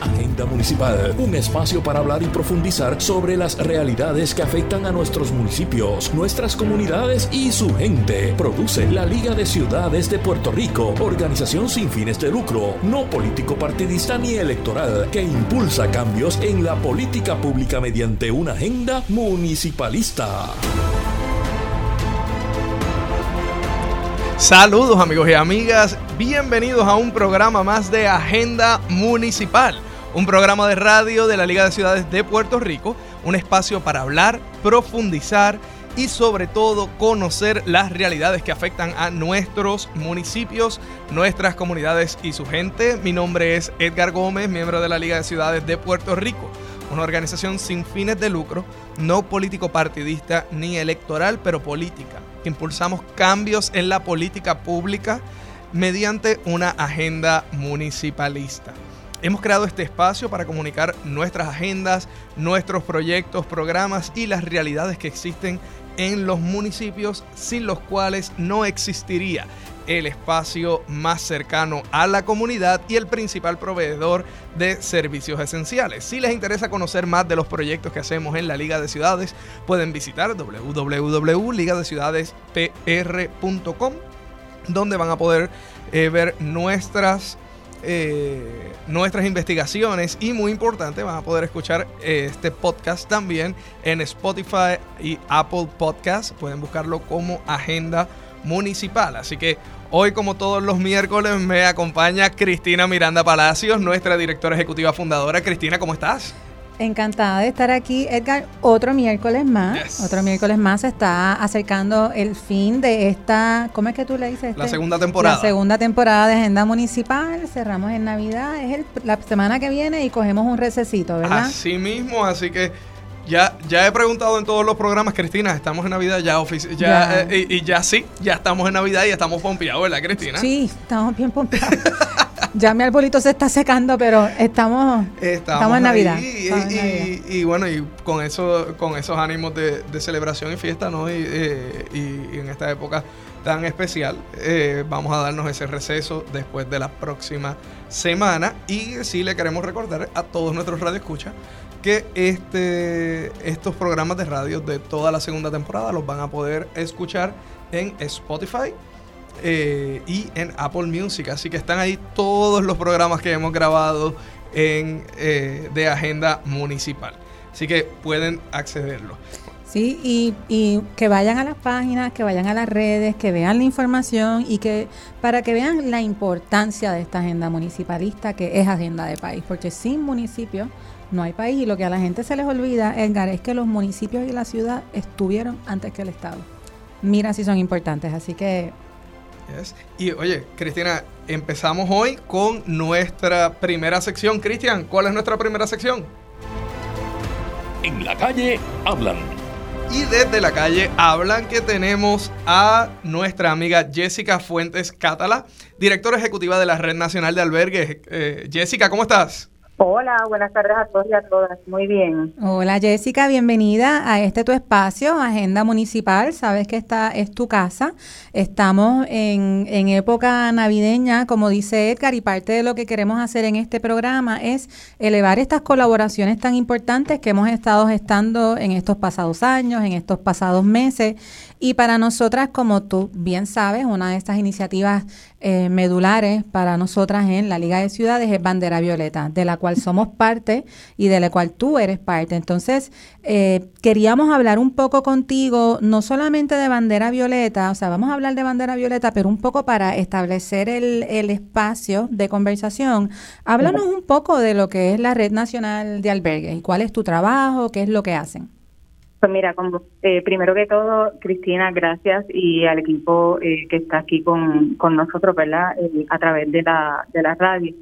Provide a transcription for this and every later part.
Agenda Municipal, un espacio para hablar y profundizar sobre las realidades que afectan a nuestros municipios, nuestras comunidades y su gente. Produce la Liga de Ciudades de Puerto Rico, organización sin fines de lucro, no político partidista ni electoral, que impulsa cambios en la política pública mediante una agenda municipalista. Saludos amigos y amigas, bienvenidos a un programa más de Agenda Municipal, un programa de radio de la Liga de Ciudades de Puerto Rico, un espacio para hablar, profundizar y sobre todo conocer las realidades que afectan a nuestros municipios, nuestras comunidades y su gente. Mi nombre es Edgar Gómez, miembro de la Liga de Ciudades de Puerto Rico, una organización sin fines de lucro, no político partidista ni electoral, pero política impulsamos cambios en la política pública mediante una agenda municipalista. Hemos creado este espacio para comunicar nuestras agendas, nuestros proyectos, programas y las realidades que existen en los municipios sin los cuales no existiría el espacio más cercano a la comunidad y el principal proveedor de servicios esenciales. Si les interesa conocer más de los proyectos que hacemos en la Liga de Ciudades, pueden visitar www.ligadeciudadespr.com, donde van a poder eh, ver nuestras eh, nuestras investigaciones y muy importante van a poder escuchar eh, este podcast también en Spotify y Apple Podcast pueden buscarlo como agenda municipal así que Hoy, como todos los miércoles, me acompaña Cristina Miranda Palacios, nuestra directora ejecutiva fundadora. Cristina, ¿cómo estás? Encantada de estar aquí, Edgar. Otro miércoles más. Otro miércoles más se está acercando el fin de esta. ¿Cómo es que tú le dices? la este, segunda temporada. La segunda temporada de Agenda Municipal. Cerramos en Navidad. Es la semana que viene y cogemos un recesito, ¿verdad? Así mismo, así que ya, ya he preguntado en todos los programas, Cristina, estamos en Navidad ya, ya, eh, y, ya sí, ya estamos en Navidad y estamos pompeados, ¿verdad, Cristina? Sí, estamos bien pompeados. ya mi arbolito se está secando, pero estamos, estamos, en Navidad. Y, bueno, y con eso, con esos ánimos de, celebración y fiesta, ¿no? Eh, y, en esta época tan especial, eh, vamos a darnos ese receso después de la próxima semana. Y sí le queremos recordar a todos nuestros radioescuchas que este, estos programas de radio de toda la segunda temporada los van a poder escuchar en Spotify eh, y en Apple Music. Así que están ahí todos los programas que hemos grabado en, eh, de agenda municipal. Así que pueden accederlo. Sí, y, y, que vayan a las páginas, que vayan a las redes, que vean la información y que para que vean la importancia de esta agenda municipalista que es agenda de país, porque sin municipios no hay país y lo que a la gente se les olvida, Edgar, es que los municipios y la ciudad estuvieron antes que el Estado. Mira si son importantes, así que... Y oye, Cristina, empezamos hoy con nuestra primera sección. Cristian, ¿cuál es nuestra primera sección? En la calle hablan. Y desde la calle hablan que tenemos a nuestra amiga Jessica Fuentes Cátala, directora ejecutiva de la Red Nacional de Albergues. Eh, Jessica, ¿cómo estás? Hola, buenas tardes a todos y a todas. Muy bien. Hola Jessica, bienvenida a este tu espacio, Agenda Municipal. Sabes que esta es tu casa. Estamos en, en época navideña, como dice Edgar, y parte de lo que queremos hacer en este programa es elevar estas colaboraciones tan importantes que hemos estado gestando en estos pasados años, en estos pasados meses y para nosotras, como tú bien sabes, una de estas iniciativas eh, medulares para nosotras en la Liga de Ciudades es Bandera Violeta, de la cual somos parte y de la cual tú eres parte. Entonces, eh, queríamos hablar un poco contigo, no solamente de Bandera Violeta, o sea, vamos a hablar de Bandera Violeta, pero un poco para establecer el, el espacio de conversación. Háblanos un poco de lo que es la Red Nacional de Albergues y cuál es tu trabajo, qué es lo que hacen. Pues mira, como, eh, primero que todo, Cristina, gracias y al equipo eh, que está aquí con, con nosotros, ¿verdad? Eh, a través de la, de la radio,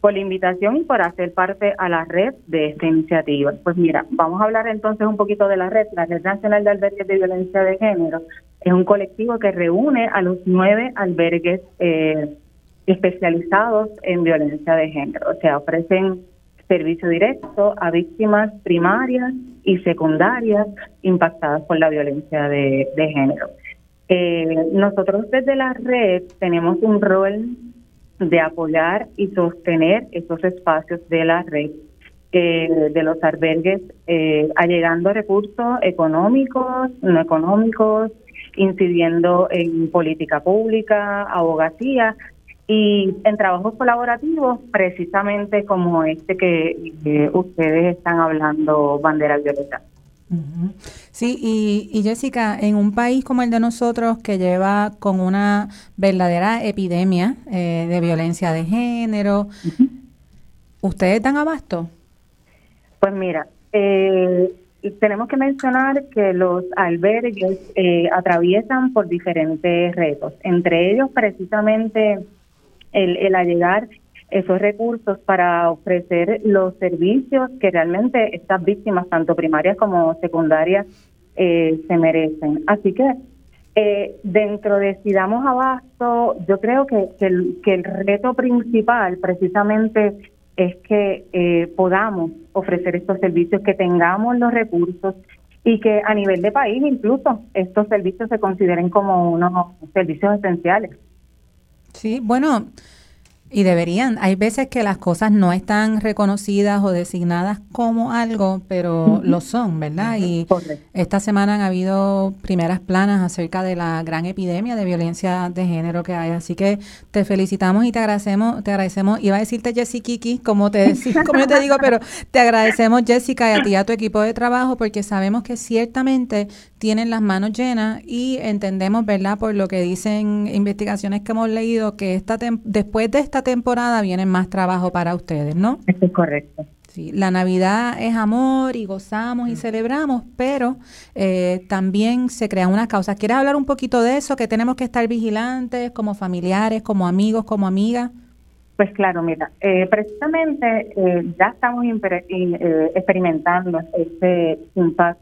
por la invitación y por hacer parte a la red de esta iniciativa. Pues mira, vamos a hablar entonces un poquito de la red. La Red Nacional de Albergues de Violencia de Género es un colectivo que reúne a los nueve albergues especializados en violencia de género. O sea, ofrecen servicio directo a víctimas primarias y secundarias impactadas por la violencia de, género. Eh, nosotros desde la red tenemos un rol de apoyar y sostener esos espacios de la red eh, de los albergues, eh, allegando recursos económicos, no económicos, incidiendo en política pública, abogacía y en trabajos colaborativos, precisamente como este que ustedes están hablando, Bandera Violeta. Sí, y, y, Jessica, en un país como el de nosotros que lleva con una verdadera epidemia eh, de violencia de género, ¿ustedes dan abasto? Pues mira, eh, tenemos que mencionar que los albergues eh, atraviesan por diferentes retos, entre ellos precisamente el, el allegar esos recursos para ofrecer los servicios que realmente estas víctimas, tanto primarias como secundarias, eh, se merecen. Así que eh, dentro de si damos abasto, yo creo que, el, que el reto principal precisamente es que eh, podamos ofrecer estos servicios, que tengamos los recursos y que a nivel de país incluso estos servicios se consideren como unos servicios esenciales. Sí, bueno, y deberían. Hay veces que las cosas no están reconocidas o designadas como algo, pero lo son, ¿verdad? Y esta semana han habido primeras planas acerca de la gran epidemia de violencia de género que hay. Así que te felicitamos y te agradecemos, te agradecemos. Iba a decirte Jessica Kiki, como te como yo te digo, pero te agradecemos Jessica y a ti y a tu equipo de trabajo porque sabemos que ciertamente tienen las manos llenas y entendemos, ¿verdad? Por lo que dicen investigaciones que hemos leído que esta después de esta temporada viene más trabajo para ustedes, ¿no? Eso es correcto. Sí, la Navidad es amor y gozamos y mm. celebramos, pero eh, también se crean unas causas. ¿Quieres hablar un poquito de eso? Que tenemos que estar vigilantes como familiares, como amigos, como amigas. Pues claro, mira, eh, precisamente eh, ya estamos experimentando este impacto.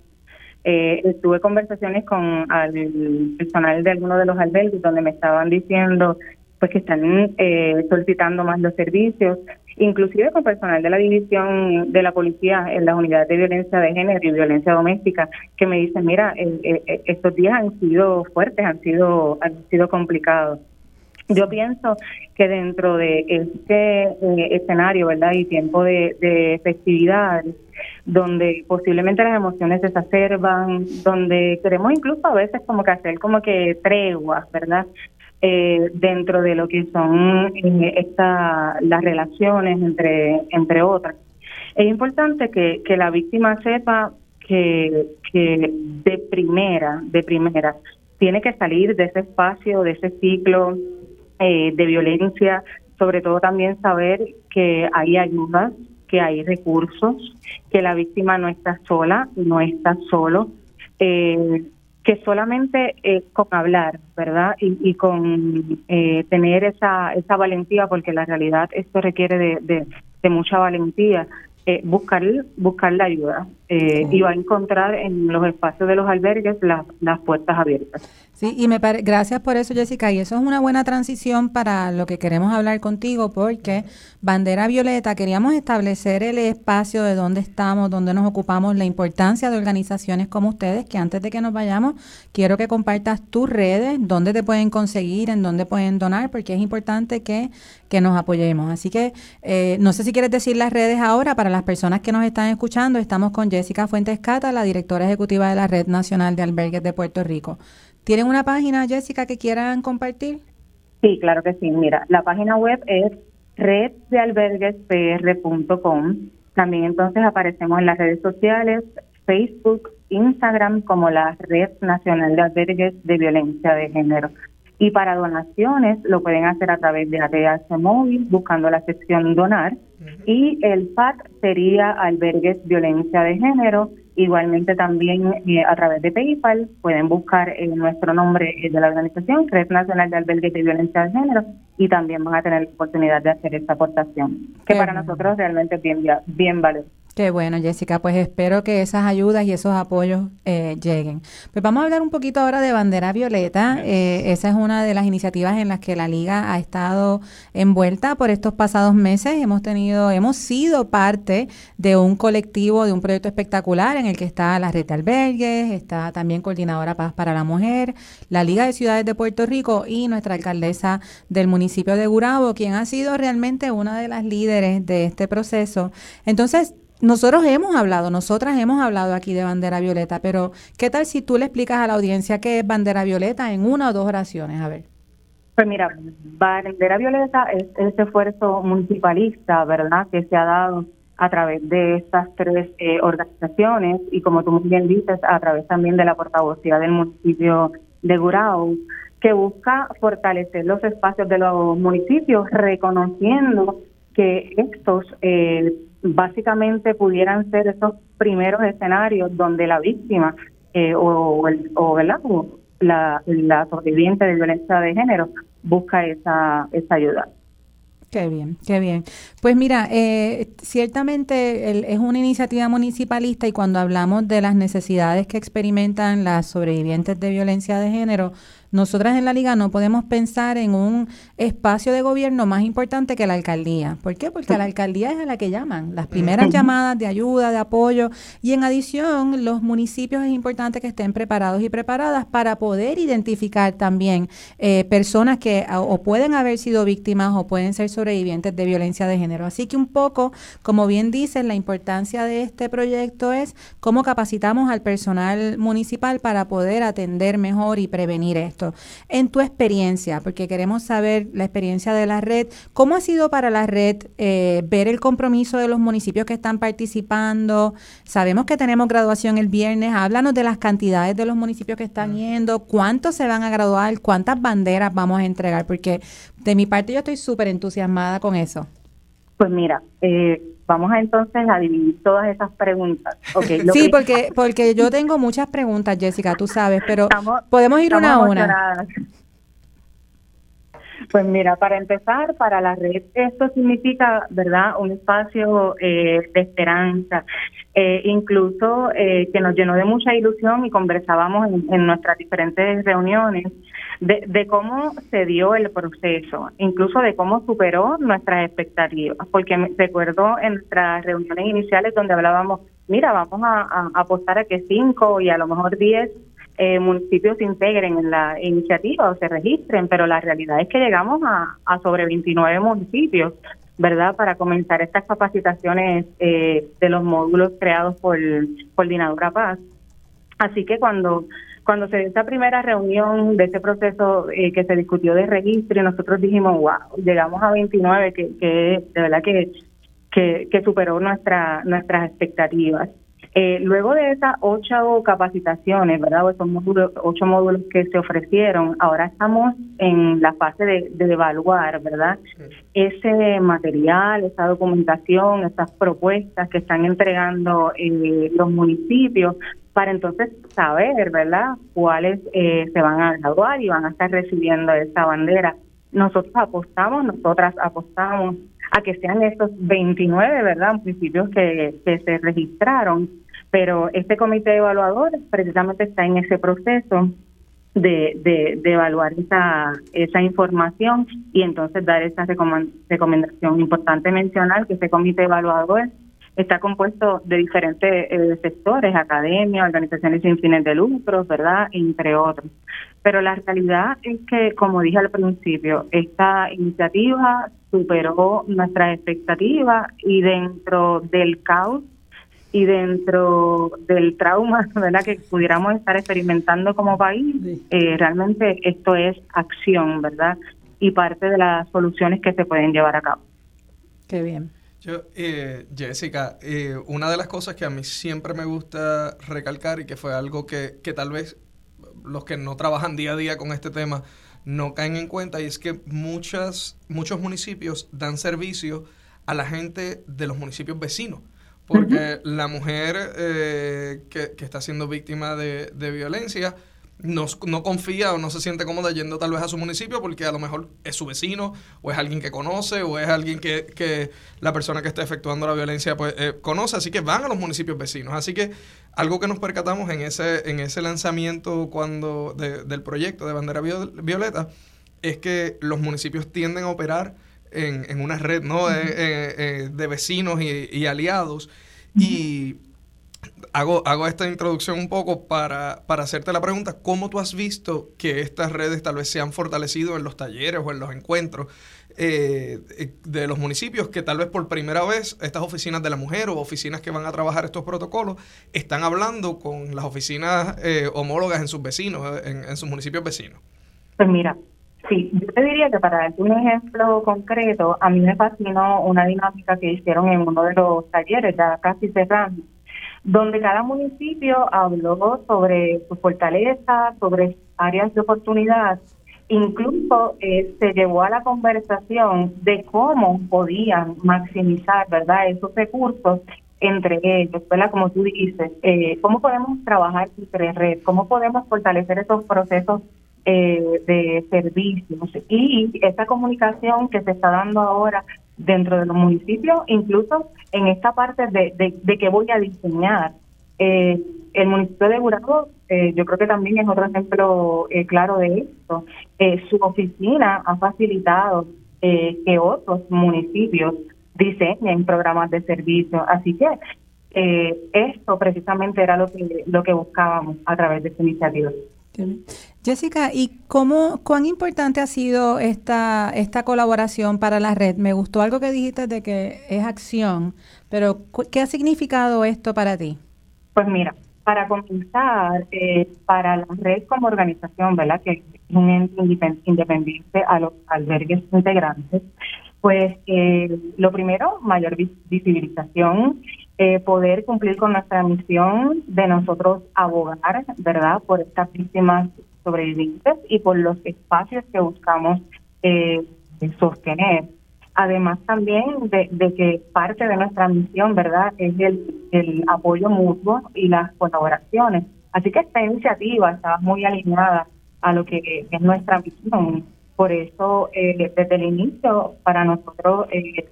tuve conversaciones con el personal de algunos de los albergues donde me estaban diciendo pues que están eh, solicitando más los servicios, inclusive con personal de la división de la policía en las unidades de violencia de género y violencia doméstica, que me dicen, mira, eh, eh, estos días han sido fuertes, han sido, han sido complicados. Yo pienso que dentro de este escenario, ¿verdad? Y tiempo de, de festividad, donde posiblemente las emociones se exacerban, donde queremos incluso a veces como que hacer como que treguas, ¿verdad? Eh, dentro de lo que son eh, esta, las relaciones entre, entre otras. Es importante que, que la víctima sepa que, que de primera, de primera, tiene que salir de ese espacio, de ese ciclo eh, de violencia, sobre todo también saber que hay ayuda, que hay recursos, que la víctima no está sola, no está solo, eh, que solamente eh, con hablar, ¿verdad? Y, con eh, tener esa, esa valentía, porque la realidad esto requiere de, de, mucha valentía, eh, buscar, buscar la ayuda eh, y va a encontrar en los espacios de los albergues las, las puertas abiertas. Y me gracias por eso, Jessica. Y eso es una buena transición para lo que queremos hablar contigo, porque Bandera Violeta queríamos establecer el espacio de dónde estamos, dónde nos ocupamos, la importancia de organizaciones como ustedes, que antes de que nos vayamos, quiero que compartas tus redes, dónde te pueden conseguir, en dónde pueden donar, porque es importante que, que nos apoyemos. Así que eh, no sé si quieres decir las redes ahora para las personas que nos están escuchando. Estamos con Jessica Fuentes Cata, la directora ejecutiva de la Red Nacional de Albergues de Puerto Rico. ¿Tienen una página, Jessica, que quieran compartir? Sí, claro que sí. Mira, la página web es reddealberguespr.com. También entonces aparecemos en las redes sociales, Facebook, Instagram, como la Red Nacional de Albergues de Violencia de Género. Y para donaciones lo pueden hacer a través de ATH Móvil, buscando la sección Donar. Y el PAC sería Albergues Violencia de Género Igualmente también eh, a través de PayPal pueden buscar eh, nuestro nombre de la organización, Red Nacional de Albergues de Violencia de Género, y también van a tener la oportunidad de hacer esta aportación, que para nosotros realmente es bien, bien valioso. Qué bueno, Jessica. Pues espero que esas ayudas y esos apoyos eh, lleguen. Pues vamos a hablar un poquito ahora de Bandera Violeta. Eh, esa es una de las iniciativas en las que la Liga ha estado envuelta por estos pasados meses. Hemos tenido, hemos sido parte de un colectivo, de un proyecto espectacular en el que está la red de albergues, está también Coordinadora Paz para la Mujer, la Liga de Ciudades de Puerto Rico y nuestra alcaldesa del municipio de Gurabo, quien ha sido realmente una de las líderes de este proceso. Entonces, nosotros hemos hablado, nosotras hemos hablado aquí de bandera violeta, pero ¿qué tal si tú le explicas a la audiencia qué es bandera violeta en una o dos oraciones? A ver. Pues mira, bandera violeta es ese esfuerzo municipalista, ¿verdad?, que se ha dado a través de estas tres eh, organizaciones y como tú muy bien dices, a través también de la portavocía del municipio de Gurao, que busca fortalecer los espacios de los municipios, reconociendo que estos eh, básicamente pudieran ser esos primeros escenarios donde la víctima eh, o, el, o, la, la sobreviviente de violencia de género busca esa, esa ayuda. Qué bien, qué bien. Pues mira, eh, ciertamente es una iniciativa municipalista y cuando hablamos de las necesidades que experimentan las sobrevivientes de violencia de género, nosotras en la liga no podemos pensar en un espacio de gobierno más importante que la alcaldía. ¿Por qué? Porque la alcaldía es a la que llaman, las primeras llamadas de ayuda, de apoyo. Y en adición, los municipios es importante que estén preparados y preparadas para poder identificar también eh, personas que o pueden haber sido víctimas o pueden ser sobrevivientes de violencia de género. Así que un poco, como bien dicen, la importancia de este proyecto es cómo capacitamos al personal municipal para poder atender mejor y prevenir esto. En tu experiencia, porque queremos saber la experiencia de la red, ¿cómo ha sido para la red eh, ver el compromiso de los municipios que están participando? Sabemos que tenemos graduación el viernes, háblanos de las cantidades de los municipios que están yendo, cuántos se van a graduar, cuántas banderas vamos a entregar, porque de mi parte yo estoy súper entusiasmada con eso. Pues mira, eh, vamos a entonces a dividir todas esas preguntas. sí, porque porque yo tengo muchas preguntas, Jessica, tú sabes, pero podemos ir una a una. Pues mira, para empezar, para la red esto significa, ¿verdad?, un espacio eh, de esperanza, eh, incluso eh, que nos llenó de mucha ilusión y conversábamos en nuestras diferentes reuniones de, cómo se dio el proceso, incluso de cómo superó nuestras expectativas, porque me recuerdo en nuestras reuniones iniciales donde hablábamos, mira, vamos a, apostar a que cinco y a lo mejor diez eh, municipios se integren en la iniciativa o se registren, pero la realidad es que llegamos a, a sobre 29 municipios, ¿verdad?, para comenzar estas capacitaciones eh, de los módulos creados por Coordinadora Paz. Así que cuando cuando se dio esa primera reunión de ese proceso eh, que se discutió de registro, nosotros dijimos, wow, llegamos a 29, que, que de verdad que, que, superó nuestra, nuestras expectativas. Eh, luego de esas ocho capacitaciones, ¿verdad? Esos módulos, ocho módulos que se ofrecieron, ahora estamos en la fase de, evaluar, ¿verdad? Ese material, esa documentación, esas propuestas que están entregando eh, los municipios para entonces saber, ¿verdad?, cuáles eh, se van a graduar y van a estar recibiendo esa bandera. Nosotros apostamos, nosotras apostamos a que sean estos 29, ¿verdad?, municipios que, que se registraron, pero este comité evaluador precisamente está en ese proceso de, de, evaluar esa, esa información y entonces dar esa recomendación. Importante mencionar que ese comité evaluador está compuesto de diferentes eh, sectores, academia, organizaciones sin fines de lucro, ¿verdad? Entre otros. Pero la realidad es que, como dije al principio, esta iniciativa superó nuestras expectativas y dentro del caos y dentro del trauma ¿verdad? que pudiéramos estar experimentando como país, eh, realmente esto es acción, ¿verdad? Y parte de las soluciones que se pueden llevar a cabo. Qué bien. Yo, eh, Jessica, eh, una de las cosas que a mí siempre me gusta recalcar y que fue algo que, que tal vez los que no trabajan día a día con este tema no caen en cuenta y es que muchas, muchos municipios dan servicio a la gente de los municipios vecinos. Porque la mujer eh, que, que, está siendo víctima de, de, violencia no, no, confía o no se siente cómoda yendo tal vez a su municipio porque a lo mejor es su vecino o es alguien que conoce o es alguien que, que la persona que está efectuando la violencia pues, eh, conoce, así que van a los municipios vecinos. Así que algo que nos percatamos en ese, en ese lanzamiento cuando del proyecto de bandera violeta es que los municipios tienden a operar en, en una red ¿no? Eh, eh, de vecinos y, y aliados. Y hago, hago esta introducción un poco para, hacerte la pregunta, ¿cómo tú has visto que estas redes tal vez se han fortalecido en los talleres o en los encuentros eh, de los municipios que tal vez por primera vez estas oficinas de la mujer o oficinas que van a trabajar estos protocolos están hablando con las oficinas eh, homólogas en sus vecinos, en, en sus municipios vecinos? Pues mira, Sí, yo te diría que para darte un ejemplo concreto, a mí me fascinó una dinámica que hicieron en uno de los talleres, ya casi cerrando, donde cada municipio habló sobre su fortaleza, sobre áreas de oportunidad. Incluso eh, se llevó a la conversación de cómo podían maximizar, ¿verdad?, esos recursos entre ellos, ¿verdad? Como tú dices, eh, cómo podemos trabajar entre red, cómo podemos fortalecer esos procesos eh, de servicios y esa comunicación que se está dando ahora dentro de los municipios, incluso en esta parte de, de, que voy a diseñar. Eh, el municipio de Gurabo, eh, yo creo que también es otro ejemplo eh, claro de esto. su oficina ha facilitado que otros municipios diseñen programas de servicio. Así que esto precisamente era lo que, lo que buscábamos a través de esta iniciativa. Jessica, ¿y cómo, cuán importante ha sido esta, esta colaboración para la red? Me gustó algo que dijiste de que es acción, pero ¿qué ha significado esto para ti? Pues mira, para comenzar, eh, para la red como organización, ¿verdad? Que es un ente independiente a los albergues integrantes, pues eh, lo primero, mayor visibilización eh, poder cumplir con nuestra misión de nosotros abogar, ¿verdad?, por estas víctimas sobrevivientes y por los espacios que buscamos eh, sostener. Además también de, que parte de nuestra misión, ¿verdad?, es el, apoyo mutuo y las colaboraciones. Así que esta iniciativa está muy alineada a lo que es nuestra misión. Por eso, eh, desde el inicio, para nosotros eh,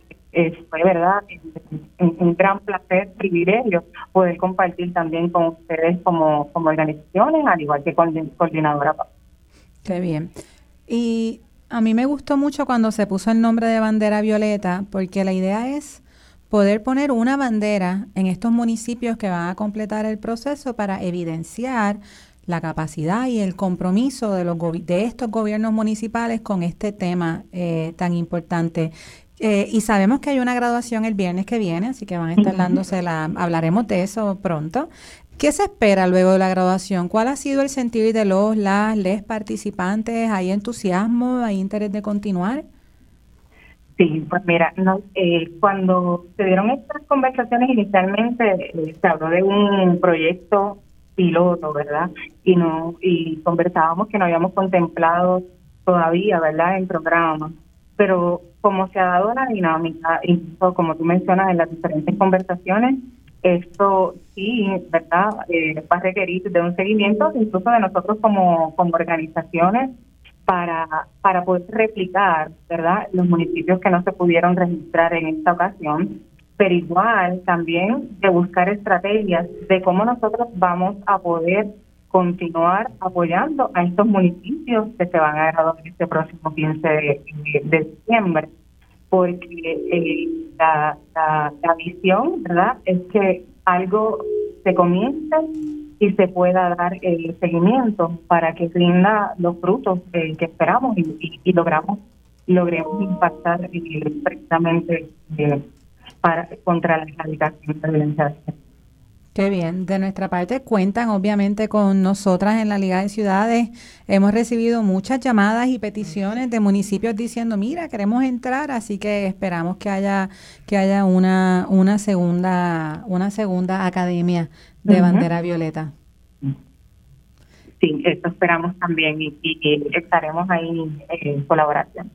fue verdad un, gran placer, privilegio poder compartir también con ustedes como, como organizaciones, al igual que con coordinadora. Qué bien. Y a mí me gustó mucho cuando se puso el nombre de bandera violeta, porque la idea es poder poner una bandera en estos municipios que van a completar el proceso para evidenciar la capacidad y el compromiso de, los de estos gobiernos municipales con este tema eh, tan importante. Eh, y sabemos que hay una graduación el viernes que viene, así que van a estar dándose la, hablaremos de eso pronto. ¿Qué se espera luego de la graduación? ¿Cuál ha sido el sentir de los, las, les participantes? ¿Hay entusiasmo? ¿Hay interés de continuar? Sí, pues mira, no, eh, cuando se dieron estas conversaciones inicialmente eh, se habló de un proyecto piloto, ¿verdad? Y no y conversábamos que no habíamos contemplado todavía, ¿verdad? En programa, pero como se ha dado la dinámica, incluso como tú mencionas en las diferentes conversaciones, esto sí, ¿verdad? Eh, va a requerir de un seguimiento, incluso de nosotros como, como organizaciones, para, para poder replicar, ¿verdad? Los municipios que no se pudieron registrar en esta ocasión, pero igual también de buscar estrategias de cómo nosotros vamos a poder continuar apoyando a estos municipios que se van a graduar este próximo 15 de, diciembre, porque eh, la, la, visión, ¿verdad?, es que algo se comience y se pueda dar el seguimiento para que rinda los frutos que esperamos y, logramos logremos impactar eh, precisamente eh, para contra la erradicación de la violencia Qué bien. De nuestra parte cuentan obviamente con nosotras en la Liga de Ciudades. Hemos recibido muchas llamadas y peticiones de municipios diciendo, mira, queremos entrar, así que esperamos que haya que haya una una segunda una segunda academia de bandera violeta. Sí, eso esperamos también y, estaremos ahí en colaboración.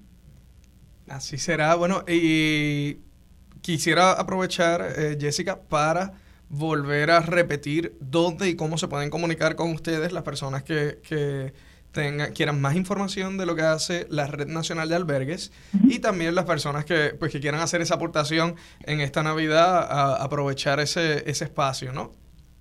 Así será. Bueno, y quisiera aprovechar, eh, Jessica, para volver a repetir dónde y cómo se pueden comunicar con ustedes las personas que, que tengan, quieran más información de lo que hace la Red Nacional de Albergues y también las personas que, pues, que quieran hacer esa aportación en esta Navidad a aprovechar ese, ese espacio, ¿no?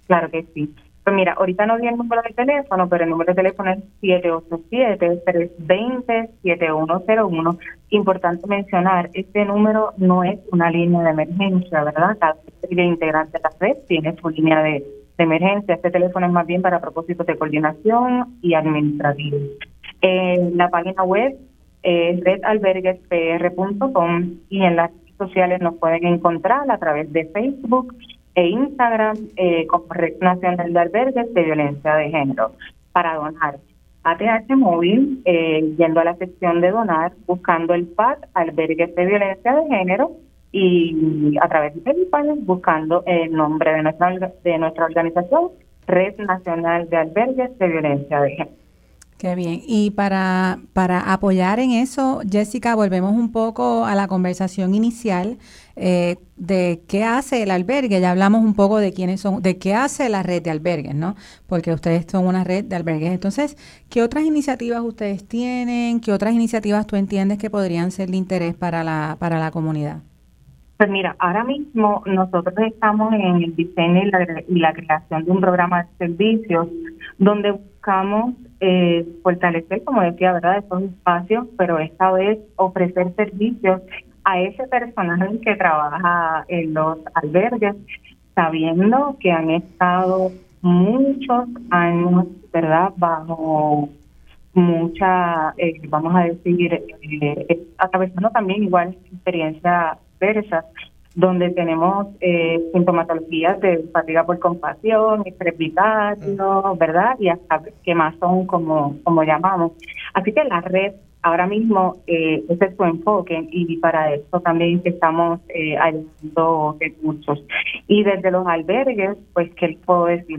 Claro que sí. Pues mira, ahorita no di el número de teléfono, pero el número de teléfono es 787-320-7101. Importante mencionar, este número no es una línea de emergencia, ¿verdad? Cada integrante de la red tiene su línea de, emergencia. Este teléfono es más bien para propósitos de coordinación y administrativo. En la página web es redalberguespr.com y en las redes sociales nos pueden encontrar a través de Facebook, e Instagram eh, como Red Nacional de Albergues de Violencia de Género para donar. ATH Móvil, eh, yendo a la sección de donar, buscando el PAD, Albergues de Violencia de Género, y a través de PayPal, buscando el nombre de nuestra, de nuestra organización, Red Nacional de Albergues de Violencia de Género. Qué bien. Y para, para apoyar en eso, Jessica, volvemos un poco a la conversación inicial eh, de qué hace el albergue. Ya hablamos un poco de quiénes son, de qué hace la red de albergues, ¿no? Porque ustedes son una red de albergues. Entonces, ¿qué otras iniciativas ustedes tienen? ¿Qué otras iniciativas tú entiendes que podrían ser de interés para la, para la comunidad? Pues mira, ahora mismo nosotros estamos en el diseño y la, y la creación de un programa de servicios donde buscamos eh, fortalecer, como decía, ¿verdad?, esos espacios, pero esta vez ofrecer servicios a ese personal que trabaja en los albergues, sabiendo que han estado muchos años, ¿verdad?, bajo mucha, eh, vamos a decir, eh, atravesando también igual experiencias versas donde tenemos eh, sintomatologías de fatiga por compasión, estrés mm. ¿verdad? Y hasta que más son como, como llamamos. Así que la red ahora mismo eh, ese es su enfoque y para eso también estamos eh, ayudando recursos. Y desde los albergues, pues, ¿qué puedo decir?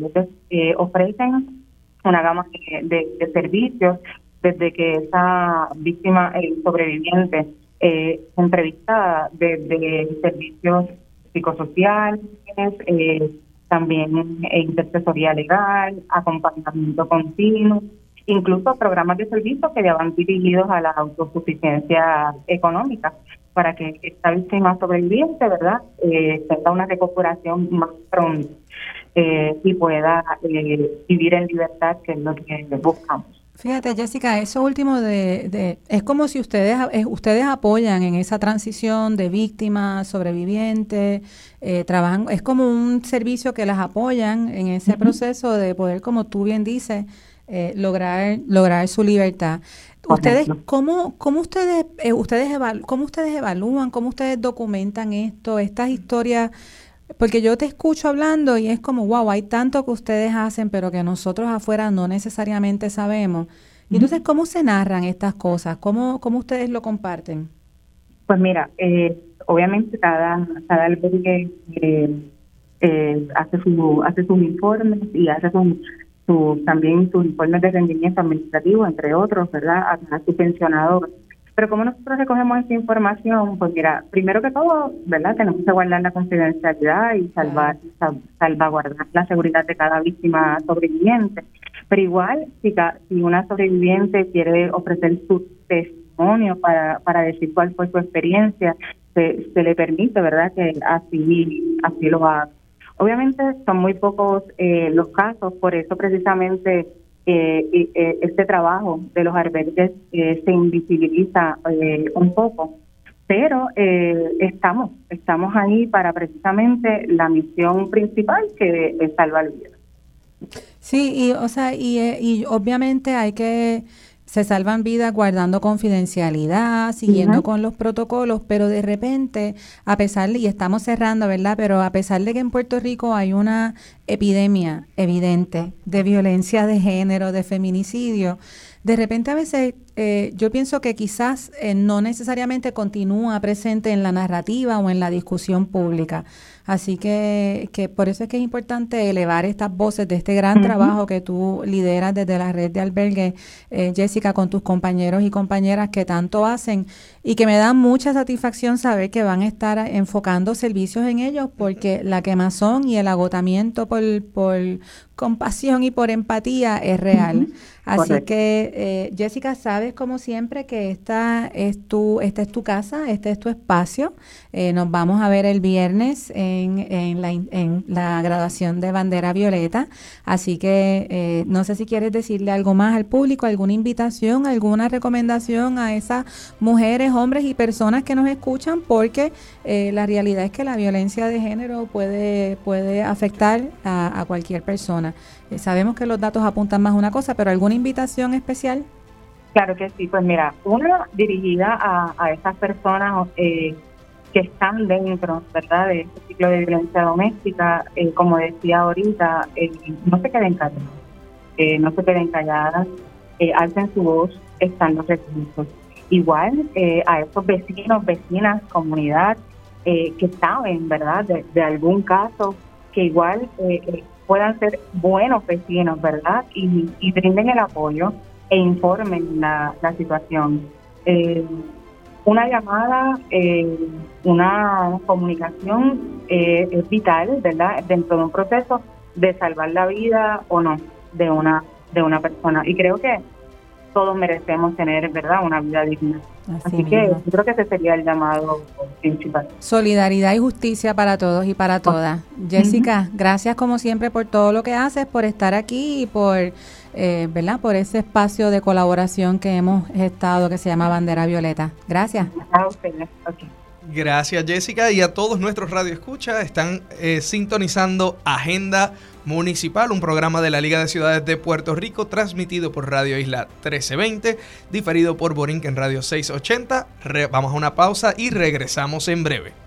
eh, ofrecen una gama de, de, servicios desde que esa víctima eh, sobreviviente eh, entrevistada desde servicios psicosociales, eh, también intercesoría legal, acompañamiento continuo, incluso programas de servicio que ya van dirigidos a la autosuficiencia económica para que esta víctima sobreviviente, ¿verdad?, eh, tenga una recuperación más pronta eh, y pueda eh, vivir en libertad, que es lo que buscamos. Fíjate, Jessica, eso último de, es como si ustedes ustedes apoyan en esa transición de víctimas, sobrevivientes, eh, trabajan, es como un servicio que las apoyan en ese proceso de poder, como tú bien dices, eh, lograr lograr su libertad. Ustedes, ¿cómo, cómo ustedes, eh, ustedes cómo ustedes evalúan, cómo ustedes documentan esto, estas historias? Porque yo te escucho hablando y es como, wow, hay tanto que ustedes hacen, pero que nosotros afuera no necesariamente sabemos. Y entonces, ¿cómo se narran estas cosas? ¿Cómo, cómo ustedes lo comparten? Pues mira, eh, obviamente cada, cada albergue eh, eh, hace, su, hace sus informes y hace su, también sus informes de rendimiento administrativo, entre otros, ¿verdad? A, su pensionador pero como nosotros recogemos esta información, pues mira, primero que todo, ¿verdad? Tenemos que guardar la confidencialidad y salvar, salvaguardar la seguridad de cada víctima sobreviviente. Pero igual, si, si una sobreviviente quiere ofrecer su testimonio para, para decir cuál fue su experiencia, se, se le permite, ¿verdad? Que así, así lo haga. Obviamente son muy pocos eh, los casos, por eso precisamente eh, eh, este trabajo de los albergues eh, se invisibiliza eh, un poco, pero estamos estamos ahí para precisamente la misión principal que es salvar vidas. Sí, y o sea, y, y obviamente hay que se salvan vidas guardando confidencialidad, siguiendo con los protocolos, pero de repente, a pesar de, y estamos cerrando, ¿verdad? Pero a pesar de que en Puerto Rico hay una epidemia evidente de violencia de género, de feminicidio, de repente a veces eh, yo pienso que quizás eh, no necesariamente continúa presente en la narrativa o en la discusión pública. Así que, que por eso es que es importante elevar estas voces de este gran trabajo que tú lideras desde la red de albergue, eh, Jessica, con tus compañeros y compañeras que tanto hacen y que me da mucha satisfacción saber que van a estar enfocando servicios en ellos porque la quemazón y el agotamiento por, por compasión y por empatía es real. Así que, eh, Jessica, sabes como siempre que esta es tu, esta es tu casa, este es tu espacio. Eh, nos vamos a ver el viernes en, en, la, en la graduación de Bandera Violeta. Así que eh, no sé si quieres decirle algo más al público, alguna invitación, alguna recomendación a esas mujeres, hombres y personas que nos escuchan, porque la realidad es que la violencia de género puede, puede afectar a, a cualquier persona. Eh, sabemos que los datos apuntan más a una cosa, pero ¿alguna invitación especial? Claro que sí, pues mira, una dirigida a, a esas personas eh, que están dentro, ¿verdad?, de este ciclo de violencia doméstica, eh, como decía ahorita, no se queden calladas, no se queden calladas, alcen su voz, están los recursos. Igual a esos vecinos, vecinas, comunidad, que saben, ¿verdad?, de, de algún caso, que igual puedan ser buenos vecinos, ¿verdad? Y, brinden el apoyo e informen la, situación. Eh, una llamada, eh, una comunicación eh, es vital, ¿verdad? Dentro de un proceso de salvar la vida o no de una de una persona. Y creo que todos merecemos tener, ¿verdad?, una vida digna. Así, que yo creo que ese sería el llamado principal. Solidaridad y justicia para todos y para todas. Jessica, gracias como siempre por todo lo que haces, por estar aquí y por, eh, ¿verdad?, por ese espacio de colaboración que hemos estado que se llama Bandera Violeta. Gracias. Gracias Jessica y a todos nuestros radioescuchas están eh, sintonizando Agenda Municipal, un programa de la Liga de Ciudades de Puerto Rico transmitido por Radio Isla 1320, diferido por Borinquen Radio 680. vamos a una pausa y regresamos en breve.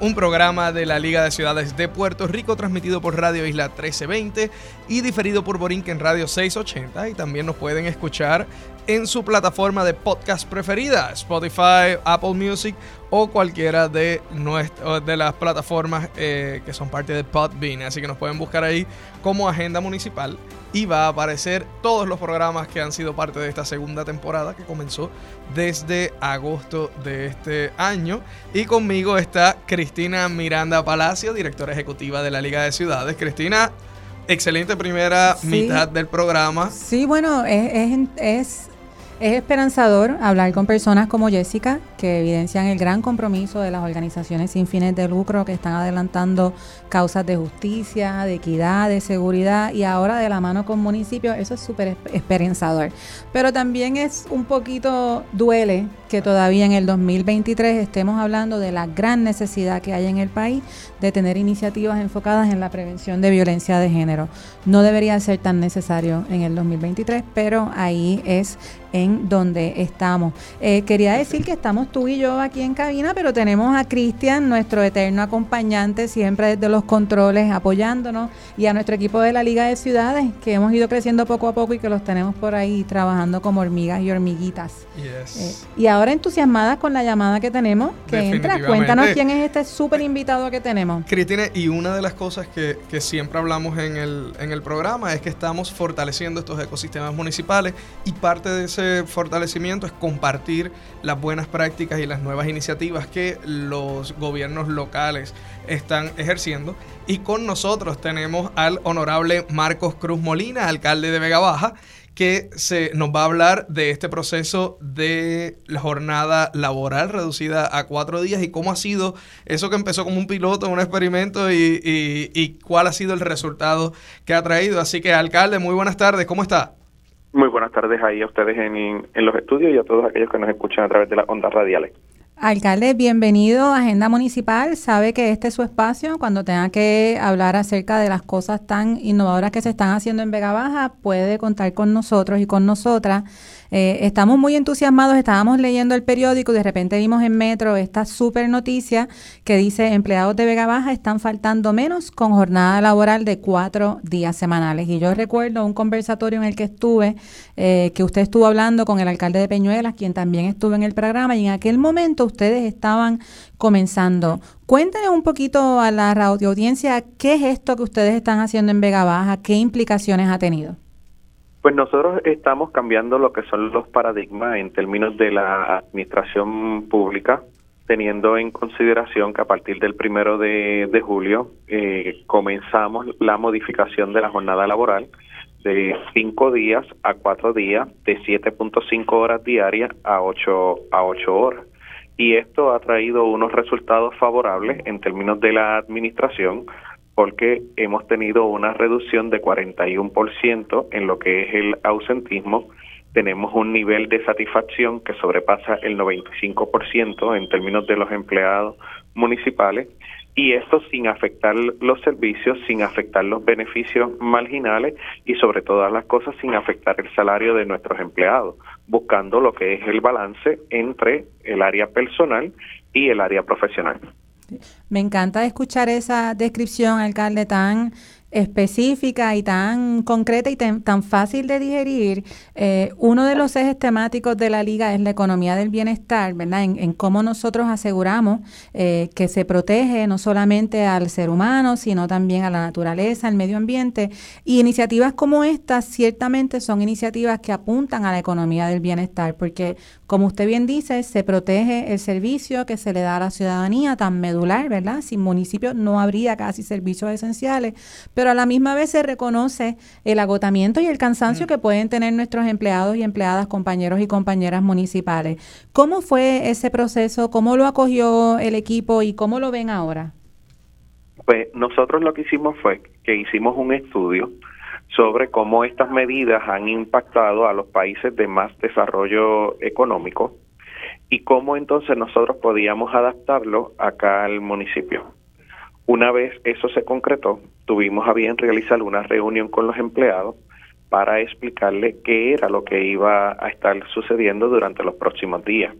un programa de la Liga de Ciudades de Puerto Rico transmitido por Radio Isla 1320 y diferido por Borinquen Radio 680 y también nos pueden escuchar en su plataforma de podcast preferida, Spotify, Apple Music o cualquiera de, de las plataformas eh, que son parte de Podbean. Así que nos pueden buscar ahí como Agenda Municipal y va a aparecer todos los programas que han sido parte de esta segunda temporada que comenzó desde agosto de este año. Y conmigo está Cristina Miranda Palacio, directora ejecutiva de la Liga de Ciudades. Cristina, excelente primera mitad del programa. Sí, bueno, es, es es esperanzador hablar con personas como Jessica, que evidencian el gran compromiso de las organizaciones sin fines de lucro que están adelantando causas de justicia, de equidad, de seguridad y ahora de la mano con municipios. Eso es súper esperanzador. Pero también es un poquito duele que todavía en el 2023 estemos hablando de la gran necesidad que hay en el país de tener iniciativas enfocadas en la prevención de violencia de género. No debería ser tan necesario en el 2023, pero ahí es en donde estamos. Eh, quería decir que estamos tú y yo aquí en cabina, pero tenemos a Cristian, nuestro eterno acompañante, siempre desde los controles, apoyándonos, y a nuestro equipo de la Liga de Ciudades, que hemos ido creciendo poco a poco y que los tenemos por ahí trabajando como hormigas y hormiguitas. Eh, y ahora entusiasmadas con la llamada que tenemos, que entra. Cuéntanos quién es este súper invitado que tenemos. Cristina, y una de las cosas que, que siempre hablamos en el, en el programa es que estamos fortaleciendo estos ecosistemas municipales y parte de ese fortalecimiento es compartir las buenas prácticas y las nuevas iniciativas que los gobiernos locales están ejerciendo. Y con nosotros tenemos al honorable Marcos Cruz Molina, alcalde de Vega Baja, que se nos va a hablar de este proceso de la jornada laboral reducida a cuatro días y cómo ha sido eso que empezó como un piloto, un experimento y, y cuál ha sido el resultado que ha traído. Así que, alcalde, muy buenas tardes, ¿cómo está? Muy buenas tardes ahí a ustedes en, en los estudios y a todos aquellos que nos escuchan a través de las ondas radiales. Alcalde, bienvenido a Agenda Municipal. Sabe que este es su espacio. Cuando tenga que hablar acerca de las cosas tan innovadoras que se están haciendo en Vega Baja, puede contar con nosotros y con nosotras. Eh, estamos muy entusiasmados, estábamos leyendo el periódico y de repente vimos en Metro esta súper noticia que dice empleados de Vega Baja están faltando menos con jornada laboral de cuatro días semanales. Y yo recuerdo un conversatorio en el que estuve, eh, que usted estuvo hablando con el alcalde de Peñuelas, quien también estuvo en el programa, y en aquel momento ustedes estaban comenzando. Cuéntenos un poquito a la audiencia qué es esto que ustedes están haciendo en Vega Baja, qué implicaciones ha tenido. Pues nosotros estamos cambiando lo que son los paradigmas en términos de la administración pública, teniendo en consideración que a partir del primero de, julio eh, comenzamos la modificación de la jornada laboral de cinco días a cuatro días, de 7.5 horas diarias a 8, a 8 horas. Y esto ha traído unos resultados favorables en términos de la administración porque hemos tenido una reducción de 41% en lo que es el ausentismo. Tenemos un nivel de satisfacción que sobrepasa el 95% en términos de los empleados municipales y esto sin afectar los servicios, sin afectar los beneficios marginales y sobre todas las cosas sin afectar el salario de nuestros empleados, buscando lo que es el balance entre el área personal y el área profesional. Me encanta escuchar esa descripción, alcalde, tan específica y tan concreta y tan, fácil de digerir, eh, uno de los ejes temáticos de la liga es la economía del bienestar, ¿verdad? En, cómo nosotros aseguramos eh, que se protege no solamente al ser humano, sino también a la naturaleza, al medio ambiente. Y iniciativas como estas ciertamente son iniciativas que apuntan a la economía del bienestar, porque como usted bien dice, se protege el servicio que se le da a la ciudadanía tan medular, ¿verdad? Sin municipios no habría casi servicios esenciales, pero a la misma vez se reconoce el agotamiento y el cansancio mm. que pueden tener nuestros empleados y empleadas, compañeros y compañeras municipales. ¿Cómo fue ese proceso? ¿Cómo lo acogió el equipo y cómo lo ven ahora? Pues nosotros lo que hicimos fue que hicimos un estudio sobre cómo estas medidas han impactado a los países de más desarrollo económico y cómo entonces nosotros podíamos adaptarlo acá al municipio. Una vez eso se concretó, tuvimos a bien realizar una reunión con los empleados para explicarle qué era lo que iba a estar sucediendo durante los próximos días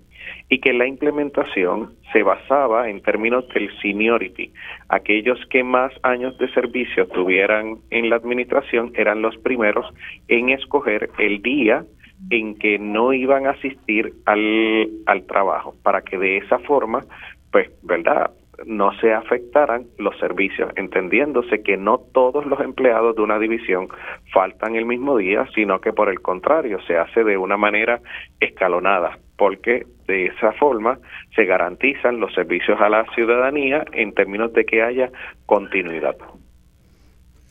y que la implementación se basaba en términos del seniority. Aquellos que más años de servicio tuvieran en la administración eran los primeros en escoger el día en que no iban a asistir al, al trabajo, para que de esa forma, pues, ¿verdad? No se afectaran los servicios, entendiéndose que no todos los empleados de una división faltan el mismo día, sino que por el contrario se hace de una manera escalonada, porque de esa forma se garantizan los servicios a la ciudadanía en términos de que haya continuidad.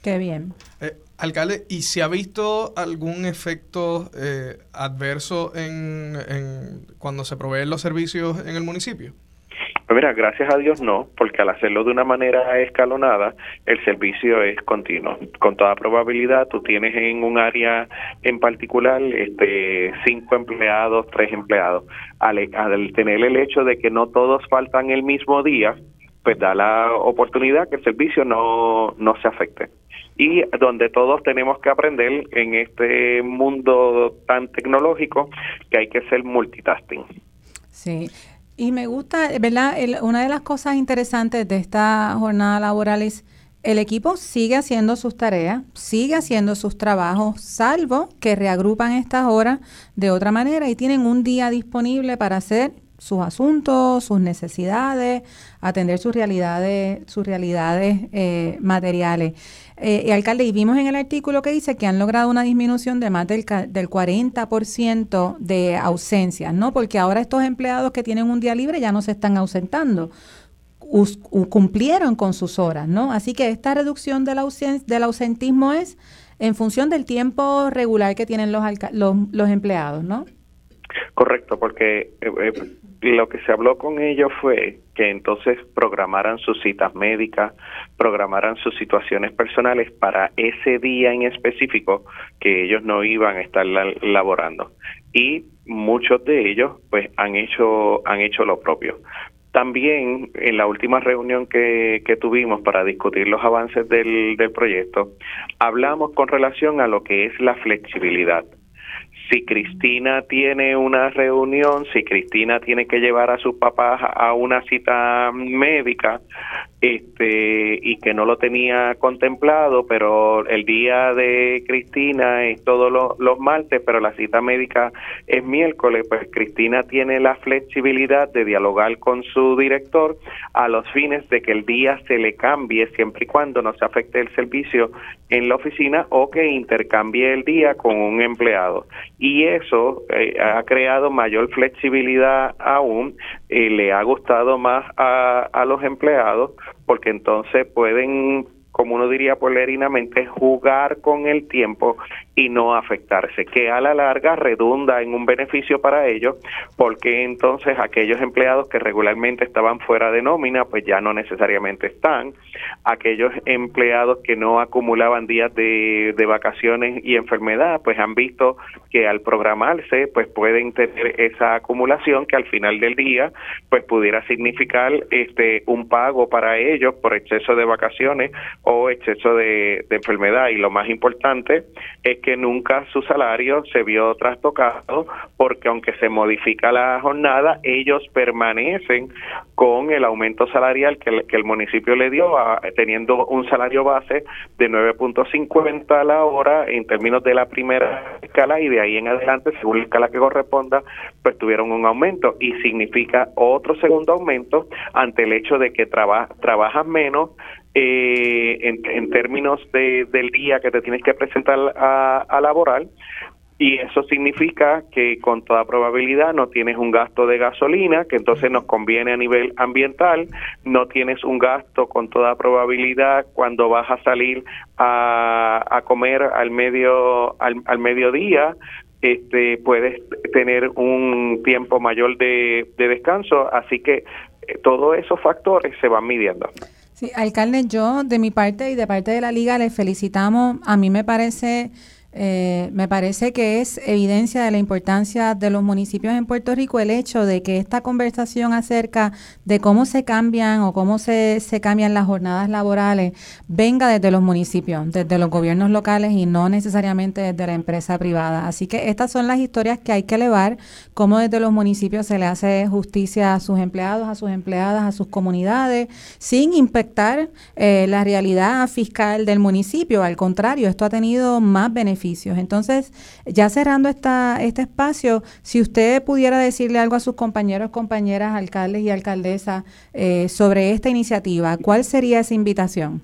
Qué bien. Eh, alcalde, ¿y se ha visto algún efecto eh, adverso en, en cuando se proveen los servicios en el municipio? Pues mira, gracias a Dios no, porque al hacerlo de una manera escalonada, el servicio es continuo. Con toda probabilidad, tú tienes en un área en particular este, cinco empleados, tres empleados. Al, tener el hecho de que no todos faltan el mismo día, pues da la oportunidad que el servicio no, no se afecte. Y donde todos tenemos que aprender en este mundo tan tecnológico que hay que ser multitasking. Sí. Y me gusta, ¿verdad? una de las cosas interesantes de esta jornada laboral es el equipo sigue haciendo sus tareas, sigue haciendo sus trabajos, salvo que reagrupan estas horas de otra manera y tienen un día disponible para hacer sus asuntos, sus necesidades, atender sus realidades, sus realidades eh, materiales. Eh, alcalde, y vimos en el artículo que dice que han logrado una disminución de más del, del 40% de ausencias, ¿no? Porque ahora estos empleados que tienen un día libre ya no se están ausentando. cumplieron con sus horas, ¿no? Así que esta reducción del, del ausentismo es en función del tiempo regular que tienen los, los, los empleados, ¿no? Correcto, porque eh, eh, lo que se habló con ellos fue que entonces programaran sus citas médicas, programaran sus situaciones personales para ese día en específico que ellos no iban a estar laborando. Y muchos de ellos pues han hecho han hecho lo propio. También en la última reunión que, que tuvimos para discutir los avances del, del proyecto, hablamos con relación a lo que es la flexibilidad si Cristina tiene una reunión, si Cristina tiene que llevar a sus papás a una cita médica, este y que no lo tenía contemplado, pero el día de Cristina es todos los, martes, pero la cita médica es miércoles, pues Cristina tiene la flexibilidad de dialogar con su director a los fines de que el día se le cambie siempre y cuando no se afecte el servicio en la oficina o que intercambie el día con un empleado. Y eso eh, ha creado mayor flexibilidad aún, y le ha gustado más a los empleados porque entonces pueden como uno diría polerinamente, jugar con el tiempo y no afectarse, que a la larga redunda en un beneficio para ellos, porque entonces aquellos empleados que regularmente estaban fuera de nómina, pues ya no necesariamente están, aquellos empleados que no acumulaban días de, de vacaciones y enfermedad, pues han visto que al programarse, pues pueden tener esa acumulación que al final del día, pues pudiera significar este un pago para ellos por exceso de vacaciones o exceso de, de enfermedad. Y lo más importante es que nunca su salario se vio trastocado porque aunque se modifica la jornada, ellos permanecen con el aumento salarial que, el, municipio le dio, teniendo un salario base de 9.50 a la hora en términos de la primera escala y de ahí en adelante, según la escala que corresponda, pues tuvieron un aumento y significa otro segundo aumento ante el hecho de que traba, trabajas menos, eh, en, términos de, del día que te tienes que presentar a, a laboral y eso significa que con toda probabilidad no tienes un gasto de gasolina, que entonces nos conviene a nivel ambiental, no tienes un gasto con toda probabilidad cuando vas a salir a, a comer al medio al, al mediodía, este puedes tener un tiempo mayor de, de descanso, así que eh, todos esos factores se van midiendo. Sí, alcalde, yo de mi parte y de parte de la liga les felicitamos. A mí me parece eh, me parece que es evidencia de la importancia de los municipios en Puerto Rico el hecho de que esta conversación acerca de cómo se cambian o cómo se, se cambian las jornadas laborales venga desde los municipios, desde los gobiernos locales y no necesariamente desde la empresa privada. Así que estas son las historias que hay que elevar, cómo desde los municipios se le hace justicia a sus empleados, a sus empleadas, a sus comunidades, sin impactar eh, la realidad fiscal del municipio. Al contrario, esto ha tenido más beneficios entonces, ya cerrando esta, este espacio, si usted pudiera decirle algo a sus compañeros, compañeras, alcaldes y alcaldesas eh, sobre esta iniciativa, ¿cuál sería esa invitación?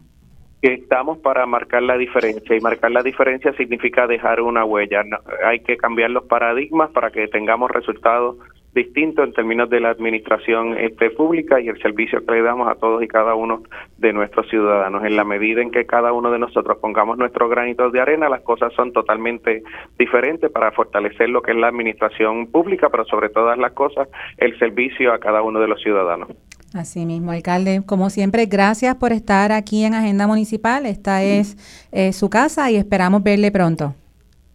Estamos para marcar la diferencia y marcar la diferencia significa dejar una huella. hay que cambiar los paradigmas para que tengamos resultados distinto en términos de la administración este, pública y el servicio que le damos a todos y cada uno de nuestros ciudadanos. En la medida en que cada uno de nosotros pongamos nuestros granitos de arena, las cosas son totalmente diferentes para fortalecer lo que es la administración pública, pero sobre todas las cosas, el servicio a cada uno de los ciudadanos. Así mismo, alcalde. Como siempre, gracias por estar aquí en Agenda Municipal. Esta es eh, su casa y esperamos verle pronto.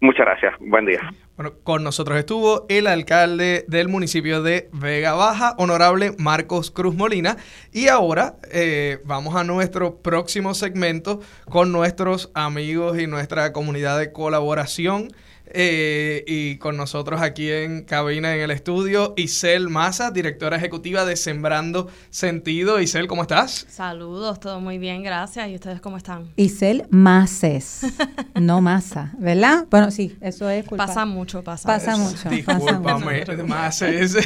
Muchas gracias. Buen día. Bueno, con nosotros estuvo el alcalde del municipio de Vega Baja, honorable Marcos Cruz Molina. Y ahora eh, vamos a nuestro próximo segmento con nuestros amigos y nuestra comunidad de colaboración. Eh, y con nosotros aquí en cabina en el estudio, Isel Maza, directora ejecutiva de Sembrando Sentido. Isel, ¿cómo estás? Saludos, todo muy bien, gracias. ¿Y ustedes cómo están? Isel Maces, no Masa, ¿verdad? Bueno, sí, eso es culpa. Pasa mucho, pasa. Pasa mucho. Discúlpame, Maces.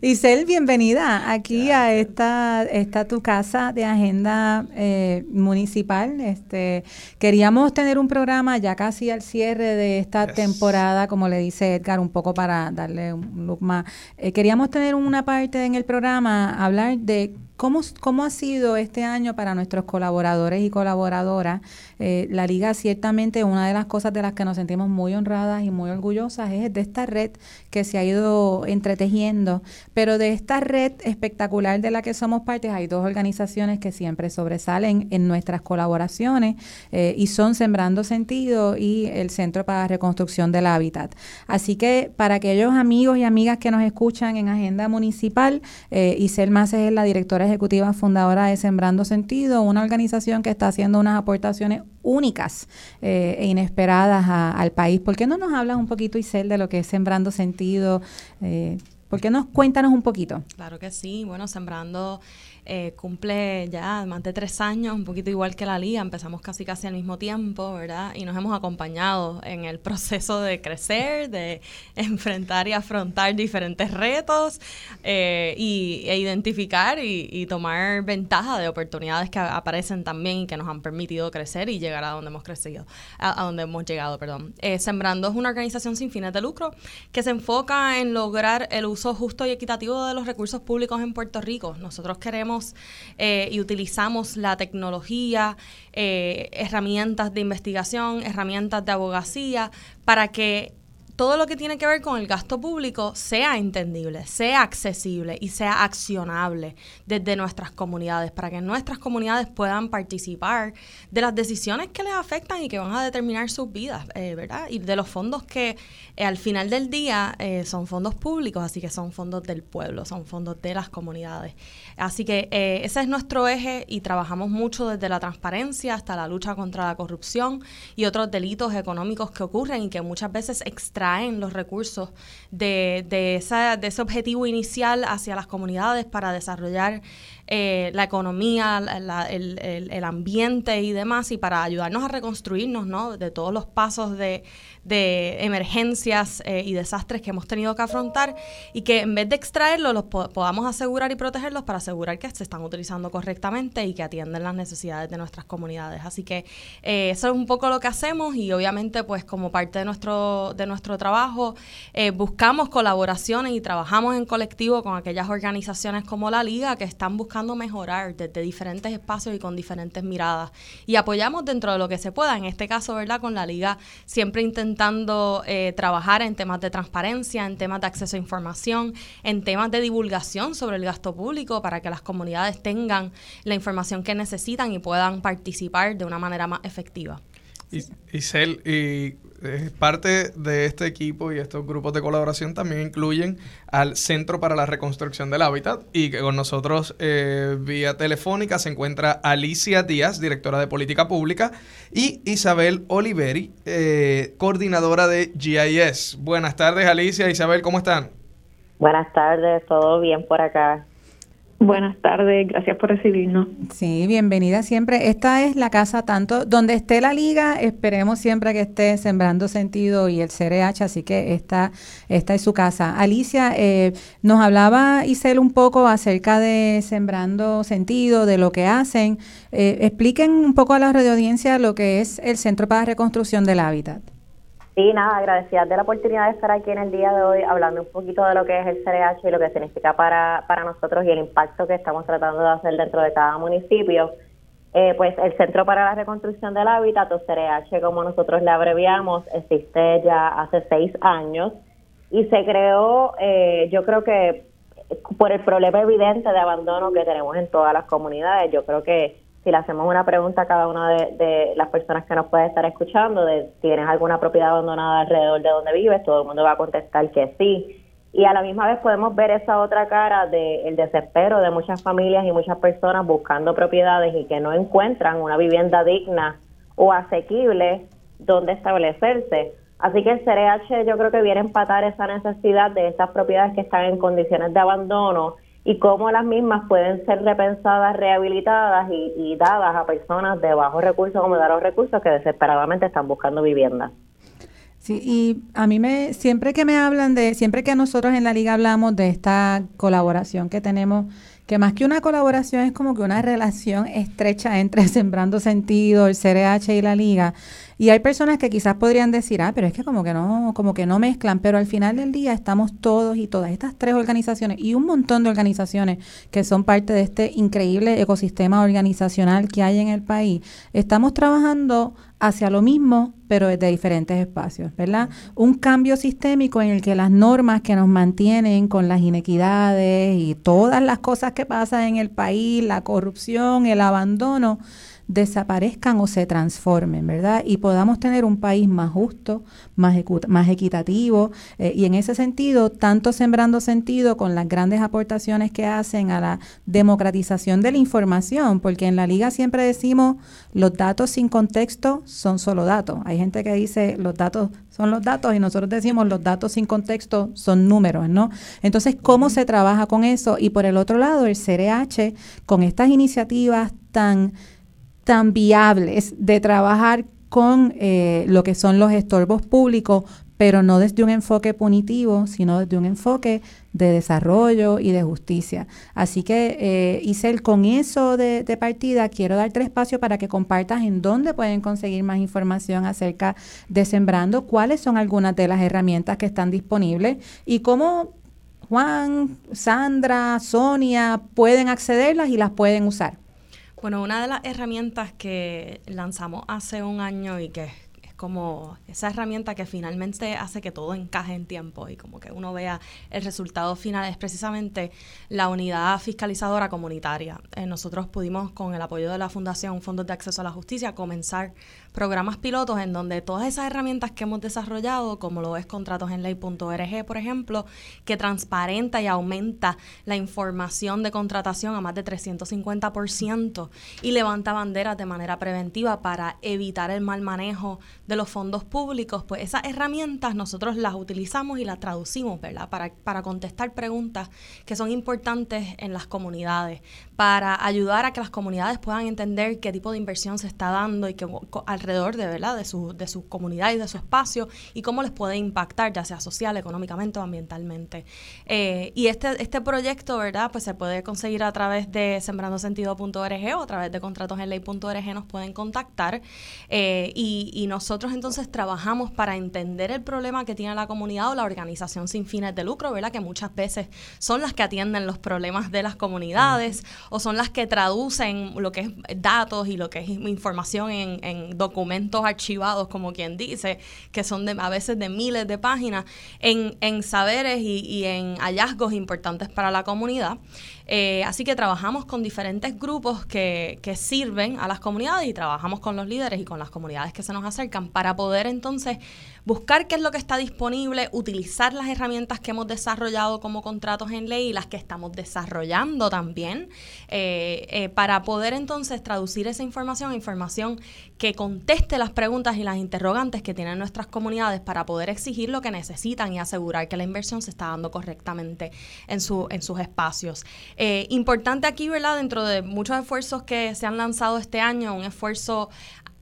Isel, bienvenida aquí a esta, esta tu casa de agenda eh, municipal. Este, queríamos tener un programa ya casi al cierre de esta temporada, como le dice Edgar, un poco para darle un look más. Eh, queríamos tener una parte en el programa, hablar de ¿Cómo, ¿Cómo ha sido este año para nuestros colaboradores y colaboradoras? Eh, la liga ciertamente una de las cosas de las que nos sentimos muy honradas y muy orgullosas es de esta red que se ha ido entretejiendo, pero de esta red espectacular de la que somos parte hay dos organizaciones que siempre sobresalen en nuestras colaboraciones eh, y son Sembrando Sentido y el Centro para la Reconstrucción del Hábitat. Así que para aquellos amigos y amigas que nos escuchan en Agenda Municipal, eh, Isel Maces es la directora ejecutiva fundadora de Sembrando Sentido, una organización que está haciendo unas aportaciones únicas eh, e inesperadas al país. ¿Por qué no nos hablas un poquito, Isel, de lo que es Sembrando Sentido? Eh, ¿Por qué no cuéntanos un poquito? Claro que sí. Bueno, Sembrando eh, cumple ya más de tres años, un poquito igual que la liga, empezamos casi casi al mismo tiempo, ¿verdad? Y nos hemos acompañado en el proceso de crecer, de enfrentar y afrontar diferentes retos eh, y, e identificar y, tomar ventaja de oportunidades que aparecen también y que nos han permitido crecer y llegar a donde hemos crecido, a, donde hemos llegado, perdón. Eh, Sembrando es una organización sin fines de lucro que se enfoca en lograr el uso justo y equitativo de los recursos públicos en Puerto Rico. Nosotros queremos eh, y utilizamos la tecnología, eh, herramientas de investigación, herramientas de abogacía, para que todo lo que tiene que ver con el gasto público sea entendible, sea accesible y sea accionable desde nuestras comunidades, para que nuestras comunidades puedan participar de las decisiones que les afectan y que van a determinar sus vidas, eh, ¿verdad? Y de los fondos que eh, al final del día eh, son fondos públicos, así que son fondos del pueblo, son fondos de las comunidades. Así que ese es nuestro eje y trabajamos mucho desde la transparencia hasta la lucha contra la corrupción y otros delitos económicos que ocurren y que muchas veces extraen traen los recursos de, de, esa, de ese objetivo inicial hacia las comunidades para desarrollar eh, la economía, el, el, ambiente y demás, y para ayudarnos a reconstruirnos ¿no? de todos los pasos de, de emergencias eh, y desastres que hemos tenido que afrontar, y que en vez de extraerlos, los podamos asegurar y protegerlos para asegurar que se están utilizando correctamente y que atienden las necesidades de nuestras comunidades. Así que eh, eso es un poco lo que hacemos y obviamente pues como parte de nuestro, de nuestro trabajo buscamos colaboraciones y trabajamos en colectivo con aquellas organizaciones como la Liga que están buscando mejorar desde diferentes espacios y con diferentes miradas. Y apoyamos dentro de lo que se pueda, en este caso, ¿verdad? Con la liga, siempre intentando eh, trabajar en temas de transparencia, en temas de acceso a información, en temas de divulgación sobre el gasto público para que las comunidades tengan la información que necesitan y puedan participar de una manera más efectiva. Y, Isel, parte de este equipo y estos grupos de colaboración también incluyen al Centro para la Reconstrucción del Hábitat y que con nosotros eh, vía telefónica se encuentra Alicia Díaz, directora de Política Pública, y Isabel Oliveri, eh, coordinadora de GIS. Buenas tardes Alicia, Isabel, ¿cómo están? Buenas tardes, todo bien por acá. Buenas tardes, gracias por recibirnos. Sí, bienvenida siempre. Esta es la casa tanto donde esté la liga, esperemos siempre que esté Sembrando Sentido y el CRH, así que esta, esta es su casa. Alicia, eh, nos hablaba Isel un poco acerca de Sembrando Sentido, de lo que hacen. Eh, expliquen un poco a la radio audiencia lo que es el Centro para Reconstrucción del Hábitat. Sí, nada, agradecida de la oportunidad de estar aquí en el día de hoy hablando un poquito de lo que es el CRH y lo que significa para, para nosotros y el impacto que estamos tratando de hacer dentro de cada municipio. Eh, pues el Centro para la Reconstrucción del Hábitat, o CRH como nosotros le abreviamos, existe ya hace seis años y se creó, eh, yo creo que por el problema evidente de abandono que tenemos en todas las comunidades, yo creo que si le hacemos una pregunta a cada una de, las personas que nos puede estar escuchando, de tienes alguna propiedad abandonada alrededor de donde vives, todo el mundo va a contestar que sí. Y a la misma vez podemos ver esa otra cara del desespero de muchas familias y muchas personas buscando propiedades y que no encuentran una vivienda digna o asequible donde establecerse. Así que el CRH yo creo que viene a empatar esa necesidad de estas propiedades que están en condiciones de abandono y cómo las mismas pueden ser repensadas, rehabilitadas y, dadas a personas de bajos recursos como de los recursos que desesperadamente están buscando vivienda. Sí, y a mí me, siempre que me hablan de, siempre que nosotros en la liga hablamos de esta colaboración que tenemos, que más que una colaboración es como que una relación estrecha entre Sembrando Sentido, el CRH y la liga, y hay personas que quizás podrían decir, ah, pero es que como que no, como que no mezclan, pero al final del día estamos todos y todas estas tres organizaciones y un montón de organizaciones que son parte de este increíble ecosistema organizacional que hay en el país. Estamos trabajando hacia lo mismo, pero desde diferentes espacios, ¿verdad? Un cambio sistémico en el que las normas que nos mantienen con las inequidades y todas las cosas que pasan en el país, la corrupción, el abandono, desaparezcan o se transformen, ¿verdad? Y podamos tener un país más justo, más, más equitativo. Eh, y en ese sentido, tanto sembrando sentido con las grandes aportaciones que hacen a la democratización de la información, porque en la liga siempre decimos los datos sin contexto son solo datos. Hay gente que dice los datos son los datos y nosotros decimos los datos sin contexto son números, ¿no? Entonces, ¿cómo se trabaja con eso? Y por el otro lado, el CRH, con estas iniciativas tan, tan viables de trabajar con eh, lo que son los estorbos públicos, pero no desde un enfoque punitivo, sino desde un enfoque de desarrollo y de justicia. Así que, eh, Isel, con eso de, partida, quiero darte espacio para que compartas en dónde pueden conseguir más información acerca de Sembrando, cuáles son algunas de las herramientas que están disponibles y cómo Juan, Sandra, Sonia pueden accederlas y las pueden usar. Bueno, una de las herramientas que lanzamos hace un año y que como esa herramienta que finalmente hace que todo encaje en tiempo y como que uno vea el resultado final es precisamente la unidad fiscalizadora comunitaria. Eh, nosotros pudimos, con el apoyo de la Fundación Fondos de Acceso a la Justicia, comenzar programas pilotos en donde todas esas herramientas que hemos desarrollado, como lo es contratosenley.org, por ejemplo, que transparenta y aumenta la información de contratación a más de 350% y levanta banderas de manera preventiva para evitar el mal manejo los fondos públicos, pues esas herramientas nosotros las utilizamos y las traducimos, ¿verdad? Para, para contestar preguntas que son importantes en las comunidades, para ayudar a que las comunidades puedan entender qué tipo de inversión se está dando y que al alrededor de, ¿verdad? de, su, de su comunidad y de su espacio y cómo les puede impactar, ya sea social, económicamente o ambientalmente. Eh, y este, este proyecto, ¿verdad? Pues se puede conseguir a través de sembrandosentido.org o a través de contratosenley.org nos pueden contactar eh, y, y nosotros entonces trabajamos para entender el problema que tiene la comunidad o la organización sin fines de lucro, ¿verdad? Que muchas veces son las que atienden los problemas de las comunidades o son las que traducen lo que es datos y lo que es información en, en documentos archivados, como quien dice, que son de, a veces de miles de páginas, en, saberes y en hallazgos importantes para la comunidad. Eh, así que trabajamos con diferentes grupos que, que, sirven a las comunidades y trabajamos con los líderes y con las comunidades que se nos acercan para poder entonces buscar qué es lo que está disponible, utilizar las herramientas que hemos desarrollado como contratos en ley y las que estamos desarrollando también, eh, eh, para poder entonces traducir esa información a información que conteste las preguntas y las interrogantes que tienen nuestras comunidades para poder exigir lo que necesitan y asegurar que la inversión se está dando correctamente en, su, en sus espacios. Eh, importante aquí, ¿verdad? Dentro de muchos esfuerzos que se han lanzado este año, un esfuerzo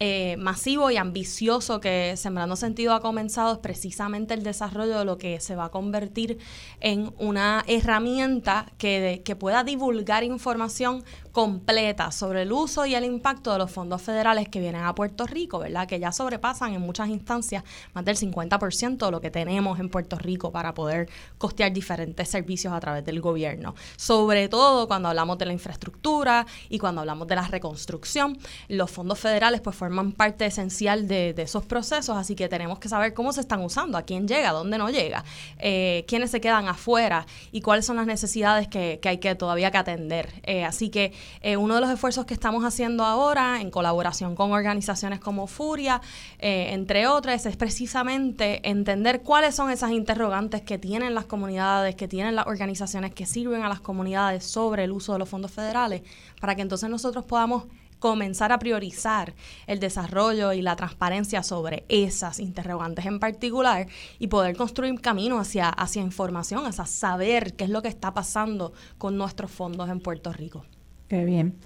eh, masivo y ambicioso que Sembrando Sentido ha comenzado es precisamente el desarrollo de lo que se va a convertir en una herramienta que, que pueda divulgar información completa sobre el uso y el impacto de los fondos federales que vienen a Puerto Rico, ¿verdad? Que ya sobrepasan en muchas instancias más del 50% de lo que tenemos en Puerto Rico para poder costear diferentes servicios a través del gobierno. Sobre todo cuando hablamos de la infraestructura y cuando hablamos de la reconstrucción, los fondos federales pues forman parte esencial de, esos procesos, así que tenemos que saber cómo se están usando, a quién llega, dónde no llega, eh, quiénes se quedan afuera y cuáles son las necesidades que, hay que todavía que atender. Eh, así que eh, uno de los esfuerzos que estamos haciendo ahora, en colaboración con organizaciones como Furia, eh, entre otras, es precisamente entender cuáles son esas interrogantes que tienen las comunidades, que tienen las organizaciones que sirven a las comunidades sobre el uso de los fondos federales, para que entonces nosotros podamos comenzar a priorizar el desarrollo y la transparencia sobre esas interrogantes en particular y poder construir camino hacia, hacia información, hacia saber qué es lo que está pasando con nuestros fondos en Puerto Rico. Qué bien.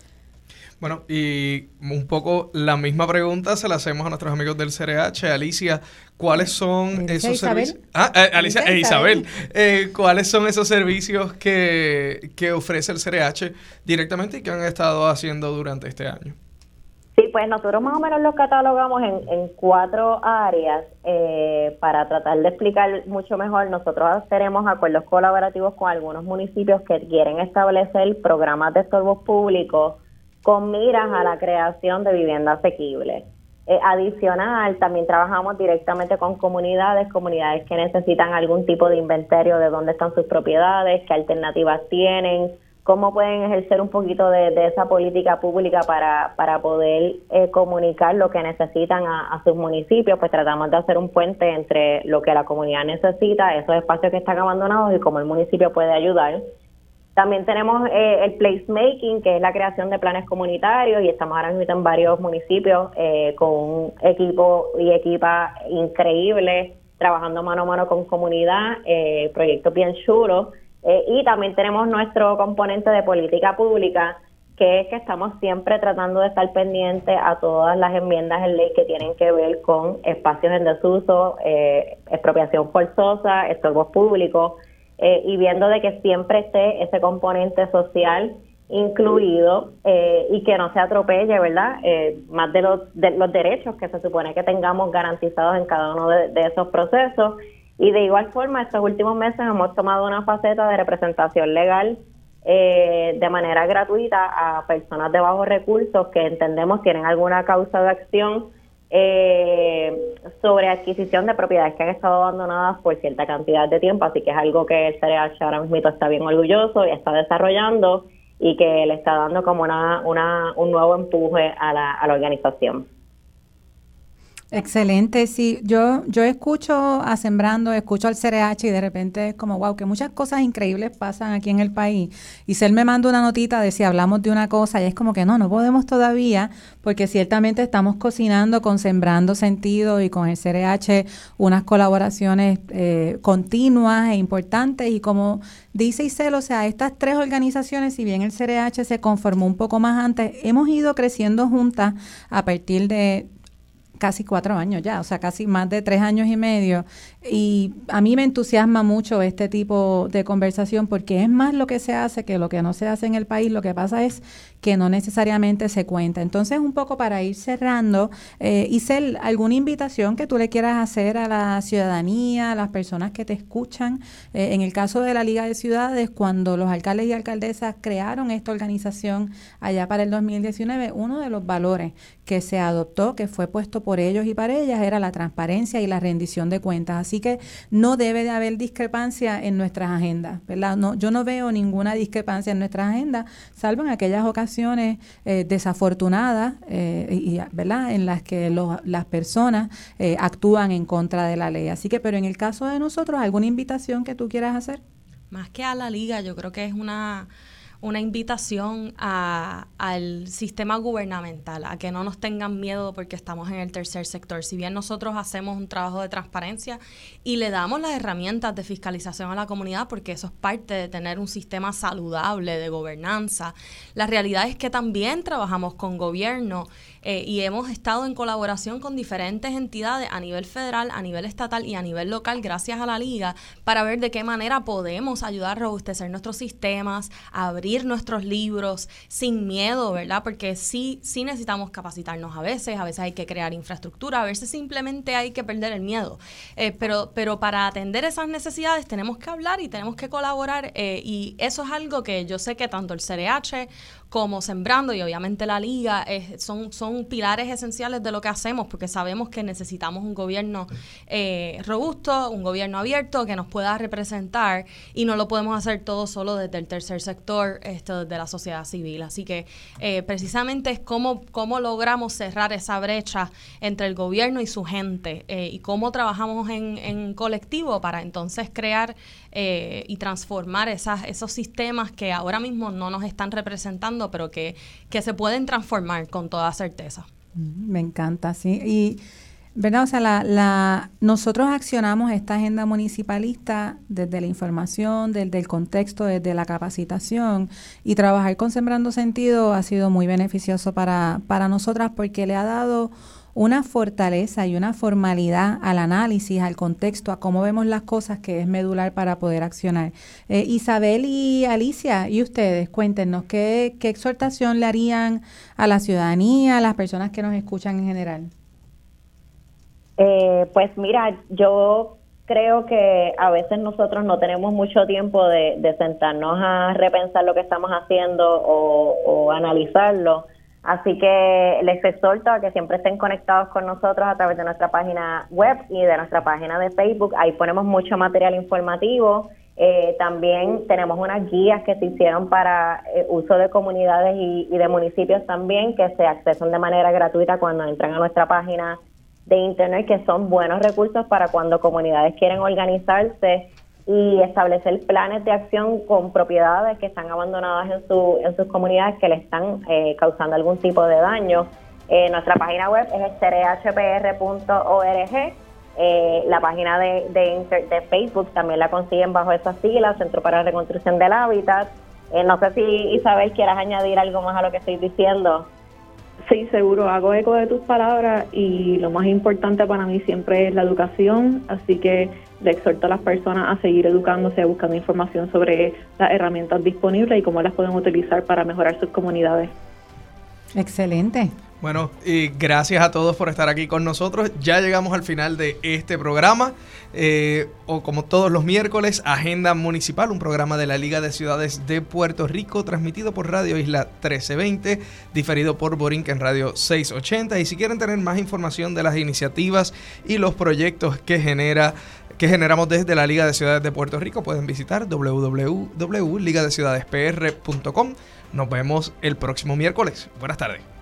Bueno, y un poco la misma pregunta se la hacemos a nuestros amigos del CRH. Alicia, ¿cuáles son esos servicios? Ah, eh, Alicia e Isabel. Eh, ¿Cuáles son esos servicios que, que ofrece el CRH directamente y que han estado haciendo durante este año? Pues nosotros más o menos los catalogamos en, en cuatro áreas eh, para tratar de explicar mucho mejor. Nosotros tenemos acuerdos colaborativos con algunos municipios que quieren establecer programas de estorbos públicos con miras a la creación de vivienda asequible. Eh, adicional, también trabajamos directamente con comunidades, comunidades que necesitan algún tipo de inventario de dónde están sus propiedades, qué alternativas tienen, cómo pueden ejercer un poquito de, esa política pública para, para poder eh, comunicar lo que necesitan a, sus municipios, pues tratamos de hacer un puente entre lo que la comunidad necesita, esos espacios que están abandonados y cómo el municipio puede ayudar. También tenemos eh, el placemaking, que es la creación de planes comunitarios, y estamos ahora mismo en varios municipios eh, con un equipo y equipa increíble, trabajando mano a mano con comunidad, proyectos bien chulos eh, y también tenemos nuestro componente de política pública, que es que estamos siempre tratando de estar pendientes a todas las enmiendas en ley que tienen que ver con espacios en desuso, eh, expropiación forzosa, estorbos públicos, eh, y viendo de que siempre esté ese componente social incluido y que no se atropelle, ¿verdad? más de los, de los derechos que se supone que tengamos garantizados en cada uno de esos procesos y de igual forma, estos últimos meses hemos tomado una faceta de representación legal eh, de manera gratuita a personas de bajos recursos que entendemos tienen alguna causa de acción eh, sobre adquisición de propiedades que han estado abandonadas por cierta cantidad de tiempo, así que es algo que el CRH ahora mismo está bien orgulloso y está desarrollando y que le está dando como una, una, un nuevo empuje a la, a la organización. Excelente, sí. Yo, yo escucho a Sembrando, escucho al CRH y de repente es como, wow, que muchas cosas increíbles pasan aquí en el país. Y me manda una notita de si hablamos de una cosa y es como que no, no podemos todavía, porque ciertamente estamos cocinando con Sembrando Sentido y con el CRH unas colaboraciones eh, continuas e importantes. Y como dice Isel, o sea, estas tres organizaciones, si bien el CRH se conformó un poco más antes, hemos ido creciendo juntas a partir de casi cuatro años ya, o sea, casi más de tres años y medio. Y a mí me entusiasma mucho este tipo de conversación porque es más lo que se hace que lo que no se hace en el país. Lo que pasa es que no necesariamente se cuenta. Entonces, un poco para ir cerrando, eh, Isel, ¿alguna invitación que tú le quieras hacer a la ciudadanía, a las personas que te escuchan? Eh, en el caso de la Liga de Ciudades, cuando los alcaldes y alcaldesas crearon esta organización allá para el 2019, uno de los valores que se adoptó, que fue puesto por ellos y para ellas, era la transparencia y la rendición de cuentas. Así que no debe de haber discrepancia en nuestras agendas, ¿verdad? No, yo no veo ninguna discrepancia en nuestras agendas, salvo en aquellas ocasiones eh, desafortunadas eh, y, ¿verdad? en las que las personas eh, actúan en contra de la ley. Así que, pero en el caso de nosotros, ¿alguna invitación que tú quieras hacer? Más que a la liga, yo creo que es una una invitación al sistema gubernamental, a que no nos tengan miedo porque estamos en el tercer sector. Si bien nosotros hacemos un trabajo de transparencia y le damos las herramientas de fiscalización a la comunidad, porque eso es parte de tener un sistema saludable de gobernanza, la realidad es que también trabajamos con gobierno eh, y hemos estado en colaboración con diferentes entidades a nivel federal, a nivel estatal y a nivel local, gracias a la liga, para ver de qué manera podemos ayudar a robustecer nuestros sistemas, abrir nuestros libros sin miedo, ¿verdad? Porque sí, sí necesitamos capacitarnos a veces, a veces hay que crear infraestructura, a veces simplemente hay que perder el miedo. Eh, pero, pero para atender esas necesidades tenemos que hablar y tenemos que colaborar eh, y eso es algo que yo sé que tanto el CRH como Sembrando y obviamente la Liga son, son pilares esenciales de lo que hacemos porque sabemos que necesitamos un gobierno eh, robusto, un gobierno abierto que nos pueda representar y no lo podemos hacer todo solo desde el tercer sector, esto desde la sociedad civil. Así que eh, precisamente es cómo, cómo logramos cerrar esa brecha entre el gobierno y su gente eh, y cómo trabajamos en, en colectivo para entonces crear eh, y transformar esas, esos sistemas que ahora mismo no nos están representando, pero que, que se pueden transformar con toda certeza. Mm, me encanta, sí. Y, ¿verdad? O sea, la, la, nosotros accionamos esta agenda municipalista desde la información, desde el contexto, desde la capacitación y trabajar con Sembrando Sentido ha sido muy beneficioso para, para nosotras porque le ha dado una fortaleza y una formalidad al análisis, al contexto, a cómo vemos las cosas que es medular para poder accionar. Eh, Isabel y Alicia, y ustedes, cuéntenos, ¿qué, ¿qué exhortación le harían a la ciudadanía, a las personas que nos escuchan en general? Eh, pues mira, yo creo que a veces nosotros no tenemos mucho tiempo de, sentarnos a repensar lo que estamos haciendo o, o analizarlo. Así que les exhorto a que siempre estén conectados con nosotros a través de nuestra página web y de nuestra página de Facebook. Ahí ponemos mucho material informativo Eh, también tenemos unas guías que se hicieron para eh, uso de comunidades y, de municipios también que se accesan de manera gratuita cuando entran a nuestra página de internet, que son buenos recursos para cuando comunidades quieren organizarse y establecer planes de acción con propiedades que están abandonadas en, su, en sus comunidades que le están eh, causando algún tipo de daño. nuestra página web es esterehpr.org eh, la página de, de, Facebook también la consiguen bajo esa sigla, Centro para la Reconstrucción del Hábitat. Eh, no sé si Isabel quieras añadir algo más a lo que estoy diciendo. Sí, seguro, hago eco de tus palabras y lo más importante para mí siempre es la educación, así que le exhorto a las personas a seguir educándose, buscando información sobre las herramientas disponibles y cómo las pueden utilizar para mejorar sus comunidades. Excelente. Bueno, y gracias a todos por estar aquí con nosotros. Ya llegamos al final de este programa. Eh, o como todos los miércoles, Agenda Municipal, un programa de la Liga de Ciudades de Puerto Rico, transmitido por Radio Isla 1320, diferido por Borinca en Radio 680. Y si quieren tener más información de las iniciativas y los proyectos que genera que generamos desde la Liga de Ciudades de Puerto Rico, pueden visitar www.ligadeciudadespr.com. Nos vemos el próximo miércoles. Buenas tardes.